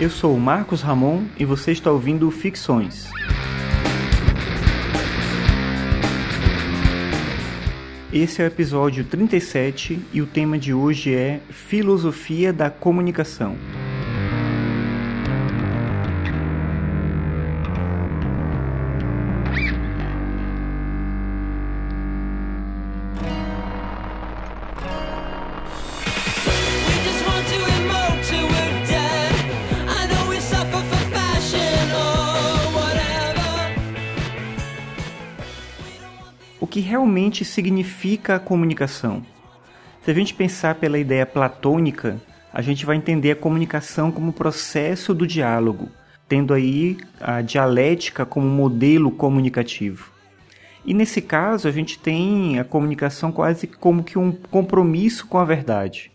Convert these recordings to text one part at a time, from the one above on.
Eu sou o Marcos Ramon e você está ouvindo Ficções. Esse é o episódio 37 e o tema de hoje é Filosofia da Comunicação. Que realmente significa a comunicação. Se a gente pensar pela ideia platônica, a gente vai entender a comunicação como processo do diálogo, tendo aí a dialética como modelo comunicativo. E nesse caso, a gente tem a comunicação quase como que um compromisso com a verdade.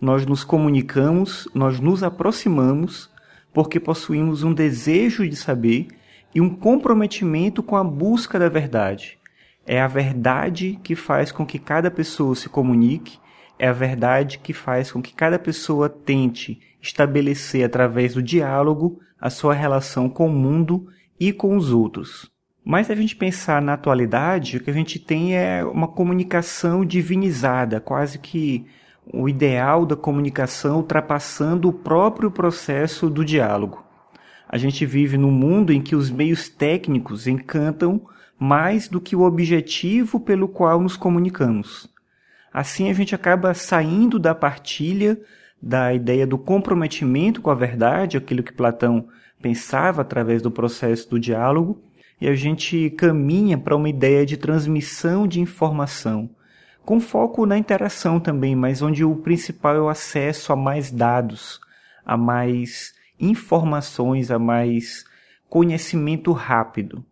Nós nos comunicamos, nós nos aproximamos porque possuímos um desejo de saber e um comprometimento com a busca da verdade. É a verdade que faz com que cada pessoa se comunique, é a verdade que faz com que cada pessoa tente estabelecer através do diálogo a sua relação com o mundo e com os outros. Mas se a gente pensar na atualidade, o que a gente tem é uma comunicação divinizada, quase que o ideal da comunicação ultrapassando o próprio processo do diálogo. A gente vive num mundo em que os meios técnicos encantam mais do que o objetivo pelo qual nos comunicamos. Assim a gente acaba saindo da partilha da ideia do comprometimento com a verdade, aquilo que Platão pensava através do processo do diálogo, e a gente caminha para uma ideia de transmissão de informação, com foco na interação também, mas onde o principal é o acesso a mais dados, a mais informações, a mais conhecimento rápido.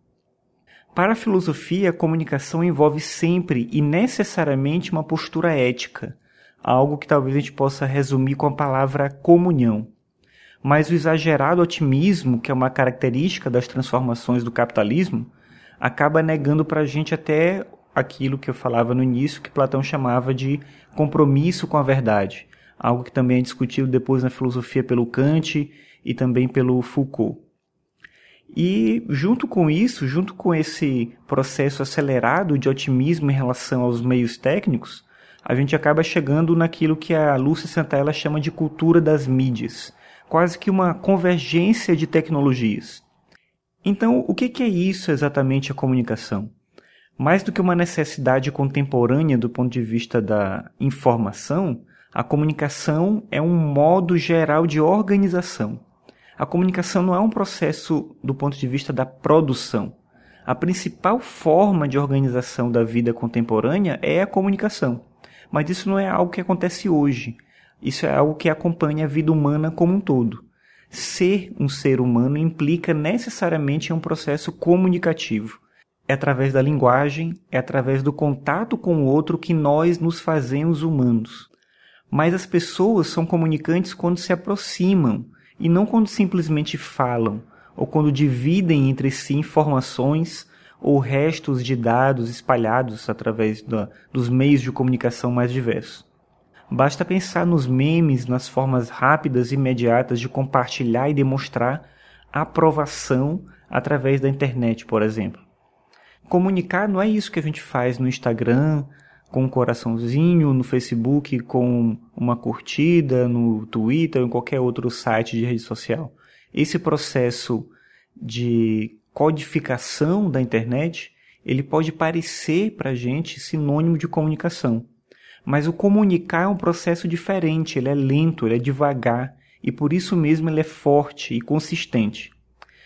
Para a filosofia, a comunicação envolve sempre e necessariamente uma postura ética, algo que talvez a gente possa resumir com a palavra comunhão. Mas o exagerado otimismo, que é uma característica das transformações do capitalismo, acaba negando para a gente até aquilo que eu falava no início, que Platão chamava de compromisso com a verdade, algo que também é discutido depois na filosofia pelo Kant e também pelo Foucault. E junto com isso, junto com esse processo acelerado de otimismo em relação aos meios técnicos, a gente acaba chegando naquilo que a Lúcia Santella chama de cultura das mídias, quase que uma convergência de tecnologias. Então, o que é isso exatamente a comunicação? Mais do que uma necessidade contemporânea do ponto de vista da informação, a comunicação é um modo geral de organização a comunicação não é um processo do ponto de vista da produção. A principal forma de organização da vida contemporânea é a comunicação. Mas isso não é algo que acontece hoje. Isso é algo que acompanha a vida humana como um todo. Ser um ser humano implica necessariamente um processo comunicativo. É através da linguagem, é através do contato com o outro que nós nos fazemos humanos. Mas as pessoas são comunicantes quando se aproximam, e não quando simplesmente falam ou quando dividem entre si informações ou restos de dados espalhados através da, dos meios de comunicação mais diversos. Basta pensar nos memes, nas formas rápidas e imediatas de compartilhar e demonstrar aprovação através da internet, por exemplo. Comunicar não é isso que a gente faz no Instagram, com um coraçãozinho no Facebook, com uma curtida no Twitter ou em qualquer outro site de rede social. Esse processo de codificação da internet, ele pode parecer para a gente sinônimo de comunicação. Mas o comunicar é um processo diferente, ele é lento, ele é devagar e por isso mesmo ele é forte e consistente.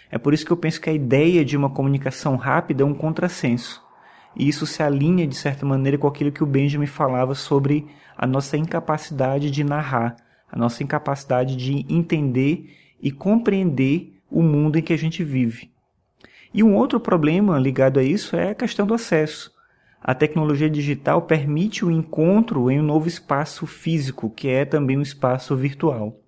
É por isso que eu penso que a ideia de uma comunicação rápida é um contrassenso. E isso se alinha, de certa maneira, com aquilo que o Benjamin falava sobre a nossa incapacidade de narrar, a nossa incapacidade de entender e compreender o mundo em que a gente vive. E um outro problema ligado a isso é a questão do acesso. A tecnologia digital permite o encontro em um novo espaço físico, que é também um espaço virtual.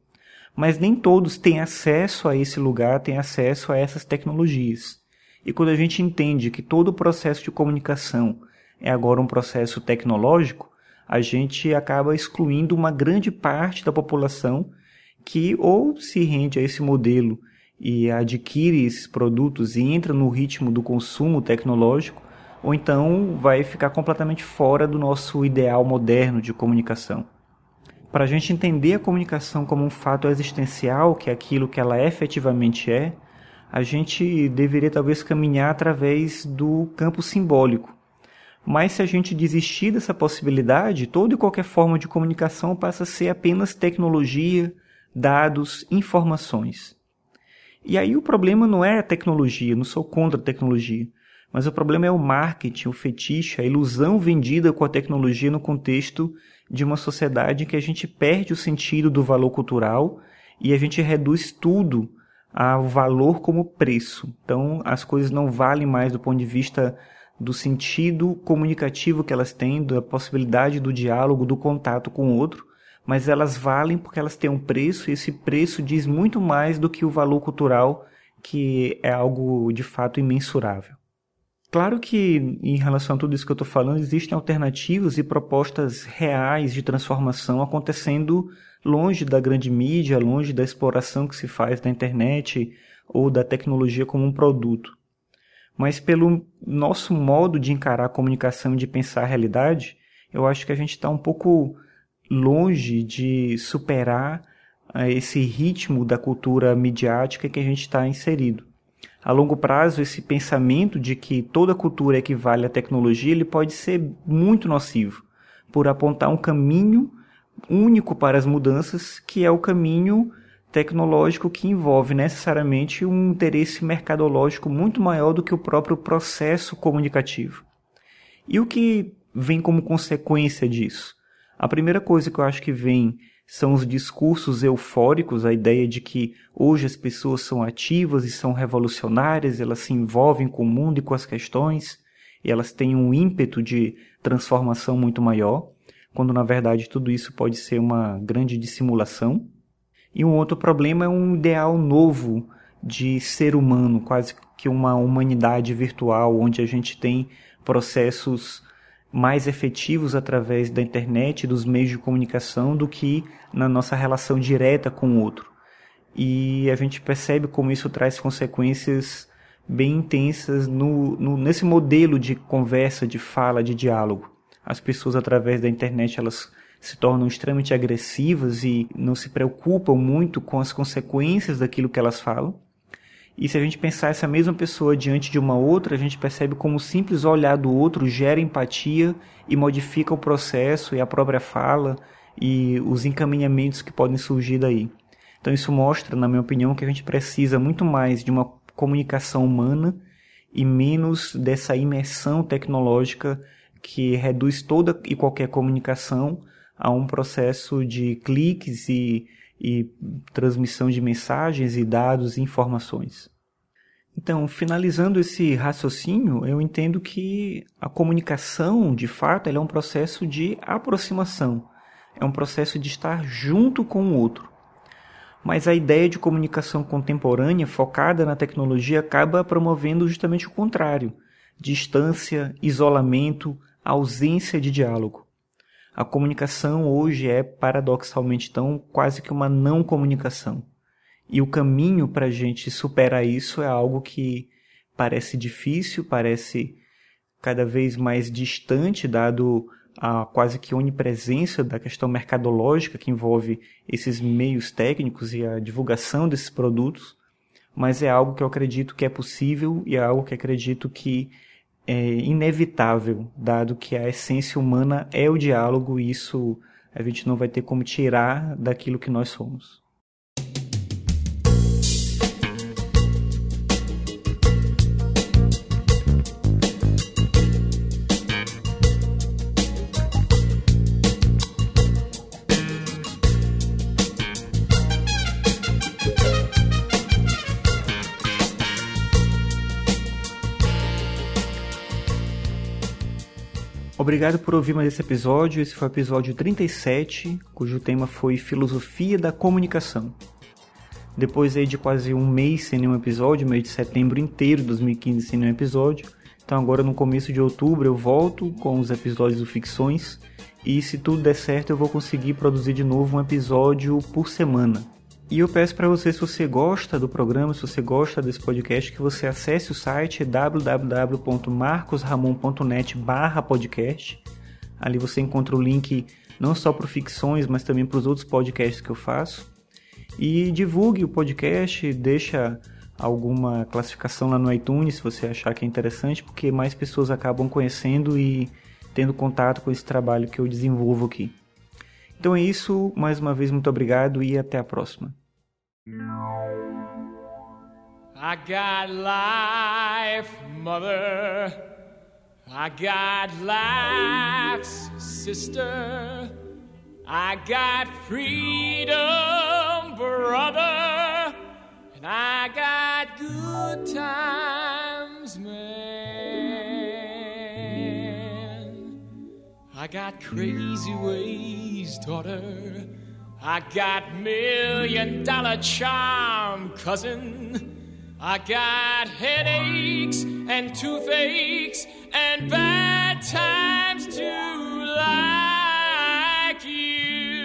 Mas nem todos têm acesso a esse lugar, têm acesso a essas tecnologias. E quando a gente entende que todo o processo de comunicação é agora um processo tecnológico, a gente acaba excluindo uma grande parte da população que ou se rende a esse modelo e adquire esses produtos e entra no ritmo do consumo tecnológico, ou então vai ficar completamente fora do nosso ideal moderno de comunicação. Para a gente entender a comunicação como um fato existencial, que é aquilo que ela efetivamente é, a gente deveria talvez caminhar através do campo simbólico. Mas se a gente desistir dessa possibilidade, toda e qualquer forma de comunicação passa a ser apenas tecnologia, dados, informações. E aí o problema não é a tecnologia, não sou contra a tecnologia, mas o problema é o marketing, o fetiche, a ilusão vendida com a tecnologia no contexto de uma sociedade em que a gente perde o sentido do valor cultural e a gente reduz tudo ao valor como preço. Então as coisas não valem mais do ponto de vista do sentido comunicativo que elas têm, da possibilidade do diálogo, do contato com o outro, mas elas valem porque elas têm um preço e esse preço diz muito mais do que o valor cultural, que é algo de fato imensurável. Claro que, em relação a tudo isso que eu estou falando, existem alternativas e propostas reais de transformação acontecendo longe da grande mídia, longe da exploração que se faz da internet ou da tecnologia como um produto. Mas pelo nosso modo de encarar a comunicação e de pensar a realidade, eu acho que a gente está um pouco longe de superar uh, esse ritmo da cultura midiática que a gente está inserido. A longo prazo, esse pensamento de que toda cultura equivale à tecnologia, ele pode ser muito nocivo, por apontar um caminho único para as mudanças, que é o caminho tecnológico que envolve necessariamente um interesse mercadológico muito maior do que o próprio processo comunicativo. E o que vem como consequência disso? A primeira coisa que eu acho que vem são os discursos eufóricos, a ideia de que hoje as pessoas são ativas e são revolucionárias, elas se envolvem com o mundo e com as questões, e elas têm um ímpeto de transformação muito maior, quando na verdade tudo isso pode ser uma grande dissimulação. E um outro problema é um ideal novo de ser humano, quase que uma humanidade virtual, onde a gente tem processos mais efetivos através da internet dos meios de comunicação do que na nossa relação direta com o outro. E a gente percebe como isso traz consequências bem intensas no, no, nesse modelo de conversa, de fala, de diálogo. As pessoas através da internet elas se tornam extremamente agressivas e não se preocupam muito com as consequências daquilo que elas falam. E se a gente pensar essa mesma pessoa diante de uma outra, a gente percebe como o simples olhar do outro gera empatia e modifica o processo e a própria fala e os encaminhamentos que podem surgir daí. Então isso mostra, na minha opinião, que a gente precisa muito mais de uma comunicação humana e menos dessa imersão tecnológica que reduz toda e qualquer comunicação a um processo de cliques e e transmissão de mensagens e dados e informações. Então, finalizando esse raciocínio, eu entendo que a comunicação, de fato, é um processo de aproximação, é um processo de estar junto com o outro. Mas a ideia de comunicação contemporânea focada na tecnologia acaba promovendo justamente o contrário: distância, isolamento, ausência de diálogo. A comunicação hoje é, paradoxalmente, tão quase que uma não comunicação. E o caminho para a gente superar isso é algo que parece difícil, parece cada vez mais distante, dado a quase que onipresença da questão mercadológica que envolve esses meios técnicos e a divulgação desses produtos, mas é algo que eu acredito que é possível e é algo que acredito que é inevitável, dado que a essência humana é o diálogo e isso a gente não vai ter como tirar daquilo que nós somos. Obrigado por ouvir mais esse episódio. Esse foi o episódio 37, cujo tema foi Filosofia da Comunicação. Depois aí de quase um mês sem nenhum episódio, mês de setembro inteiro de 2015 sem nenhum episódio. Então agora no começo de outubro eu volto com os episódios do Ficções. E se tudo der certo eu vou conseguir produzir de novo um episódio por semana. E eu peço para você, se você gosta do programa, se você gosta desse podcast, que você acesse o site www.marcosramon.net podcast. Ali você encontra o link não só para ficções, mas também para os outros podcasts que eu faço. E divulgue o podcast, deixa alguma classificação lá no iTunes se você achar que é interessante, porque mais pessoas acabam conhecendo e tendo contato com esse trabalho que eu desenvolvo aqui. Então é isso, mais uma vez muito obrigado e até a próxima. I got life, mother. I got life's sister. I got freedom, brother. And I got good times, I got crazy ways, daughter. I got million dollar charm, cousin. I got headaches and toothaches and bad times to like you.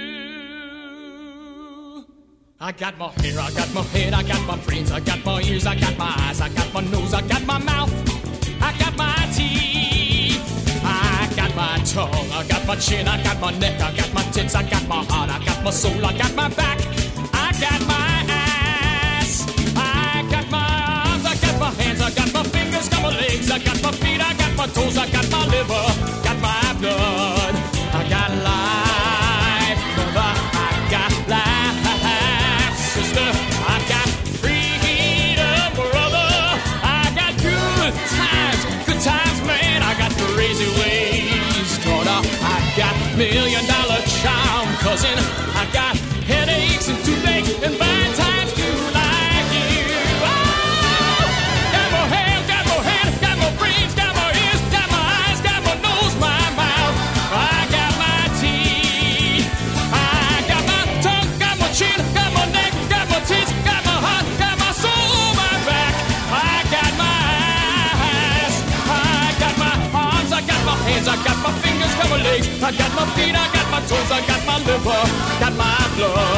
I got my hair, I got my head, I got my brains, I got my ears, I got my eyes, I got my nose, I got my mouth, I got my teeth, got my tongue, I got my chin, I got my neck, I got my tits, I got my heart, I got my soul, I got my back, I got my ass, I got my arms, I got my hands, I got my fingers, got my legs, I got my feet, I got my toes, I got my liver, got got my feet, I got my toes, I got my liver, got my blood,